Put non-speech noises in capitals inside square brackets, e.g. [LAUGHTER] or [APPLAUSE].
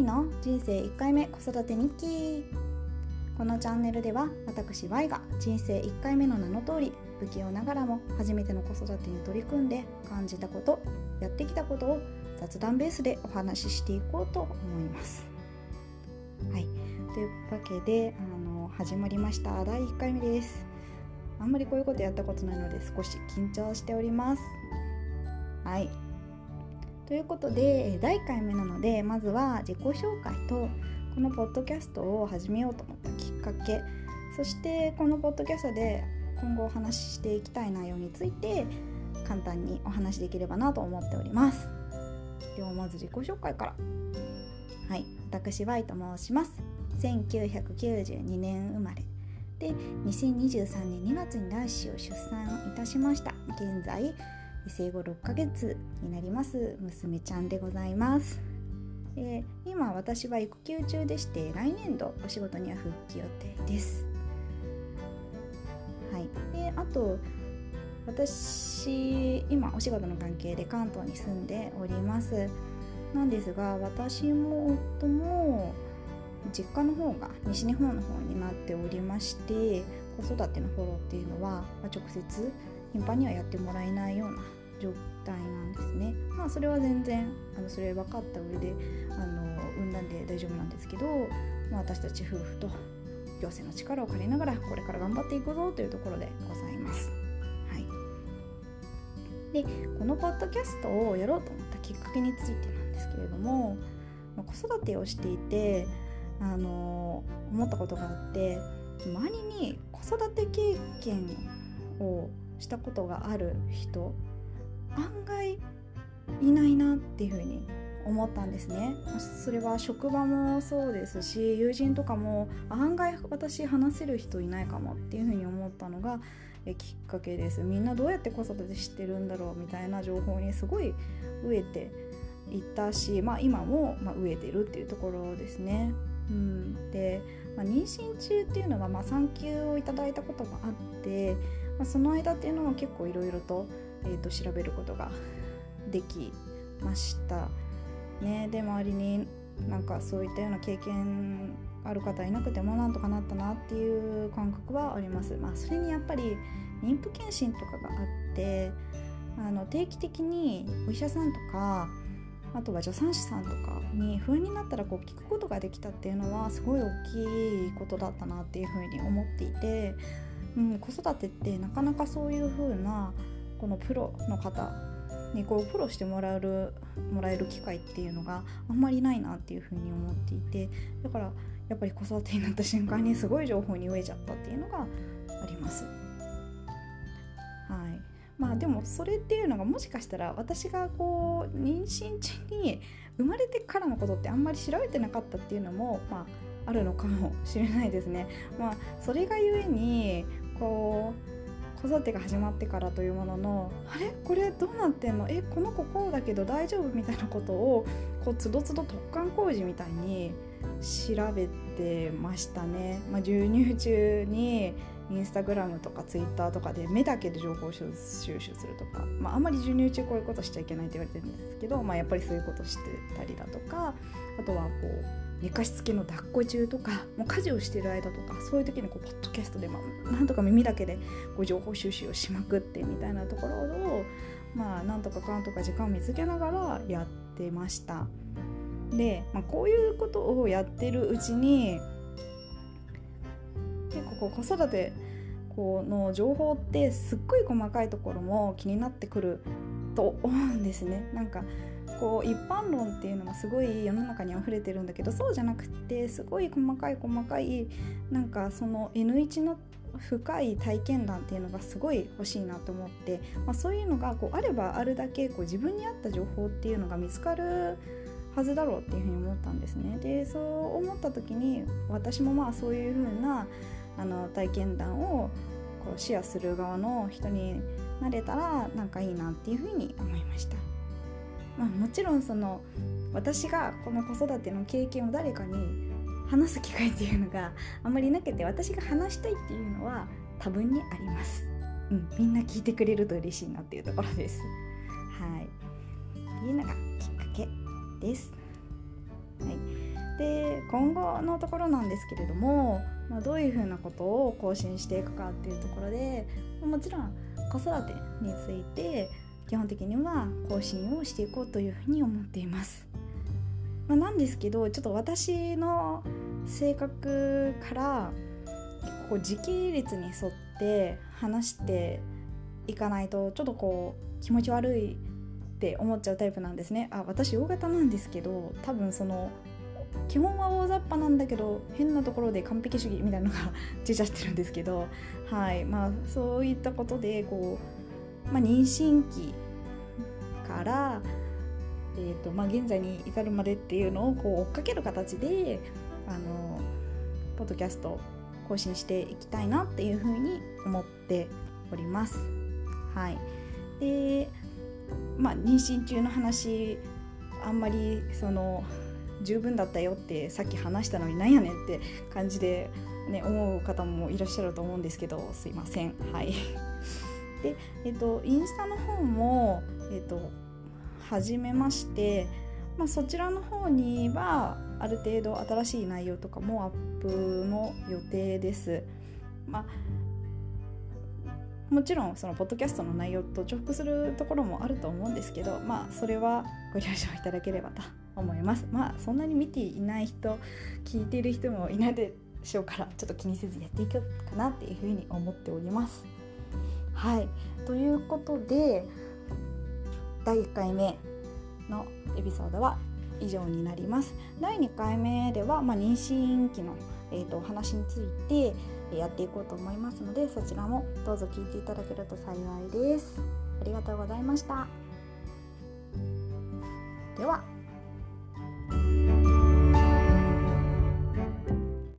Y の人生1回目子育て日記このチャンネルでは私 Y が人生1回目の名の通り不器用ながらも初めての子育てに取り組んで感じたことやってきたことを雑談ベースでお話ししていこうと思います。はい。というわけであの始まりました。第1回目です。あんまりこういうことやったことないので少し緊張しております。はい。ということで第1回目なのでまずは自己紹介とこのポッドキャストを始めようと思ったきっかけ。そしてこのポッドキャストで今後お話ししていきたい内容について簡単にお話しできればなと思っております。ではまず自己紹介から。はい。私 Y と申します。1992年生まれ。で2023年2月に卵子を出産いたしました。現在生後6ヶ月になります娘ちゃんでございます、えー、今私は育休中でして来年度お仕事には復帰予定です。はい。であと私今お仕事の関係で関東に住んでおります。なんですが私も夫も実家の方が西日本の方になっておりまして子育てのフォローっていうのは、まあ、直接頻繁にはやってもらえないような状態なんですね。まあそれは全然あのそれ分かった上であの産んだんで大丈夫なんですけど、まあ、私たち夫婦と行政の力を借りながらこれから頑張っていくぞというところでございます。はい、でこのポッドキャストをやろうと思ったきっかけについてなんですけれども、ま、子育てをしていてあの思ったことがあって周りに子育て経験をしたことがある人案外いないなっていうふうに思ったんですね。それは職場もそうですし友人とかも案外私話せる人いないかもっていうふうに思ったのがきっかけです。みんなどうやって子育てしてるんだろうみたいな情報にすごい飢えていたし、まあ、今も、まあ、飢えてるっていうところですね。うん、で、まあ、妊娠中っていうのは、まあ、産休をいただいたこともあって、まあ、その間っていうのも結構いろいろと,、えー、と調べることができました。ね、で周りになんかそういったような経験ある方いなくてもなんとかなったなっていう感覚はあります。まあ、それにやっぱり妊婦検診とかがあってあの定期的にお医者さんとかあとは助産師さんとかに不安になったらこう聞くことができたっていうのはすごい大きいことだったなっていうふうに思っていて、うん、子育てってなかなかそういうふうなこのプロの方にこうプローしてもらえるもらえる機会っていうのがあんまりないなっていうふうに思っていてだからやっぱり子育てになった瞬間にすごい情報に飢えちゃったっていうのがあります。はいまあでもそれっていうのがもしかしたら私がこう妊娠中に生まれてからのことってあんまり調べてなかったっていうのも、まあ、あるのかもしれないですね。まあ、それがゆえにこう子育てが始まってからというもののあれ？これどうなってんの？えこの子こうだけど大丈夫みたいなことをこうつどつど突貫工事みたいに調べてましたね。まあ、授乳中にインスタグラムとかツイッターとかで目だけで情報収集するとか、まあ、あんまり授乳中こういうことしちゃいけないって言われてるんですけど、まあ、やっぱりそういうことしてたりだとかあとはこう寝かしつけの抱っこ中とかもう家事をしてる間とかそういう時にこうポッドキャストで、まあ、なんとか耳だけでこう情報収集をしまくってみたいなところを、まあ、なんとかかんとか時間を見つけながらやってました。で、まあ、こういうことをやってるうちに結構こう子育てこの情報ってすっごい細かいところも気になってくると思うんですね。なんかこう一般論っていうのがすごい世の中に溢れてるんだけどそうじゃなくてすごい細かい細かいなんかその N1 の深い体験談っていうのがすごい欲しいなと思って、まあ、そういうのがこうあればあるだけこう自分に合った情報っていうのが見つかるはずだろうっていうふうに思ったんですね。でそう思った時に私もまあそういうふうなあの体験談をこうシェアする側の人になれたらなんかいいなっていうふうに思いました。まあ、もちろんその私がこの子育ての経験を誰かに話す機会っていうのがあんまりなくて私が話したいっていうのは多分にあります。うん、みんな聞いてくれると嬉しいなっていうところです。はい。っていうのがきっかけです。はい。で今後のところなんですけれども、まあ、どういうふうなことを更新していくかっていうところでもちろん子育てについて基本的には更新をしていこうというふうに思っています。まあ、なんですけどちょっと私の性格からこう時系列に沿って話していかないとちょっとこう気持ち悪いって思っちゃうタイプなんですねあ私大型なんですけど多分その基本は大雑把なんだけど変なところで完璧主義みたいなのが [LAUGHS] 出ちゃってるんですけどはいまあそういったことでこう、まあ、妊娠期から、えーとまあ、現在に至るまでっていうのをこう追っかける形であのポッドキャスト更新していきたいなっていうふうに思っております。はい、でまあ妊娠中の話あんまりその十分だったよってさっき話したのになんやねんって感じで、ね、思う方もいらっしゃると思うんですけどすいません。はいで、えっと、インスタの方も、えっと、始めまして、まあ、そちらの方にはある程度新しい内容とかもアップの予定です。まあもちろんそのポッドキャストの内容と重複するところもあると思うんですけどまあそれはご了承いただければと思いますまあそんなに見ていない人聞いている人もいないでしょうからちょっと気にせずやっていこうかなっていうふうに思っておりますはい。ということで第1回目のエピソードは以上になります。第2回目では、まあ、妊娠期の、えーと、お話についてやっていこうと思いますのでそちらもどうぞ聞いていただけると幸いです。ありがとうございました。では。